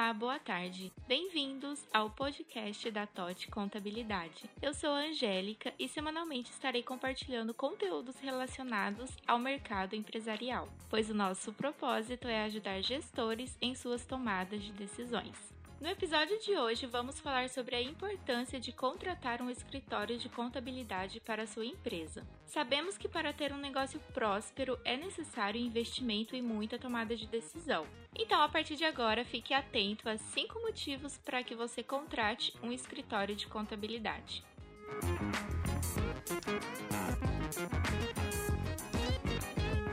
Olá, boa tarde. Bem-vindos ao podcast da TOT Contabilidade. Eu sou a Angélica e semanalmente estarei compartilhando conteúdos relacionados ao mercado empresarial, pois o nosso propósito é ajudar gestores em suas tomadas de decisões. No episódio de hoje, vamos falar sobre a importância de contratar um escritório de contabilidade para sua empresa. Sabemos que para ter um negócio próspero é necessário investimento e muita tomada de decisão. Então, a partir de agora, fique atento a cinco motivos para que você contrate um escritório de contabilidade.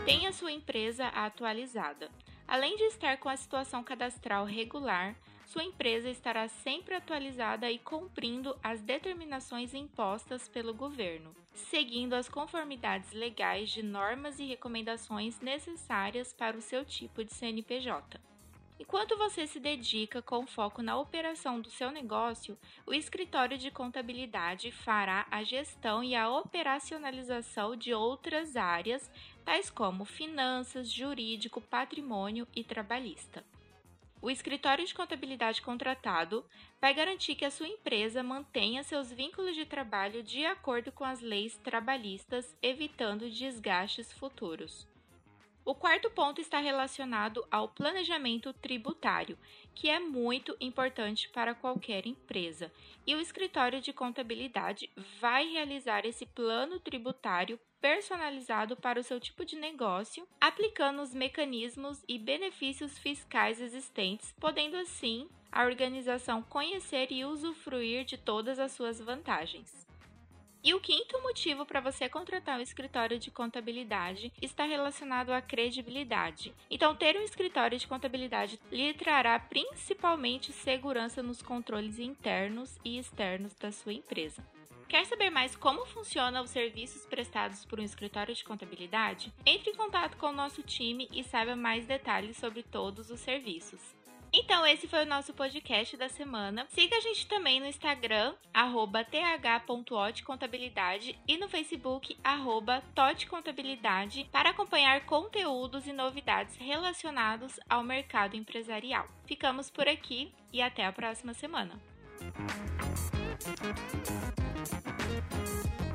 Tenha sua empresa atualizada. Além de estar com a situação cadastral regular, sua empresa estará sempre atualizada e cumprindo as determinações impostas pelo governo, seguindo as conformidades legais de normas e recomendações necessárias para o seu tipo de CNPJ. Enquanto você se dedica com foco na operação do seu negócio, o escritório de contabilidade fará a gestão e a operacionalização de outras áreas, tais como finanças, jurídico, patrimônio e trabalhista. O escritório de contabilidade contratado vai garantir que a sua empresa mantenha seus vínculos de trabalho de acordo com as leis trabalhistas, evitando desgastes futuros. O quarto ponto está relacionado ao planejamento tributário, que é muito importante para qualquer empresa. E o escritório de contabilidade vai realizar esse plano tributário personalizado para o seu tipo de negócio, aplicando os mecanismos e benefícios fiscais existentes, podendo assim a organização conhecer e usufruir de todas as suas vantagens. E o quinto motivo para você contratar um escritório de contabilidade está relacionado à credibilidade. Então, ter um escritório de contabilidade lhe trará principalmente segurança nos controles internos e externos da sua empresa. Quer saber mais como funcionam os serviços prestados por um escritório de contabilidade? Entre em contato com o nosso time e saiba mais detalhes sobre todos os serviços. Então, esse foi o nosso podcast da semana. Siga a gente também no Instagram, arroba th.otcontabilidade e no Facebook, arroba totcontabilidade, para acompanhar conteúdos e novidades relacionados ao mercado empresarial. Ficamos por aqui e até a próxima semana. Thank you.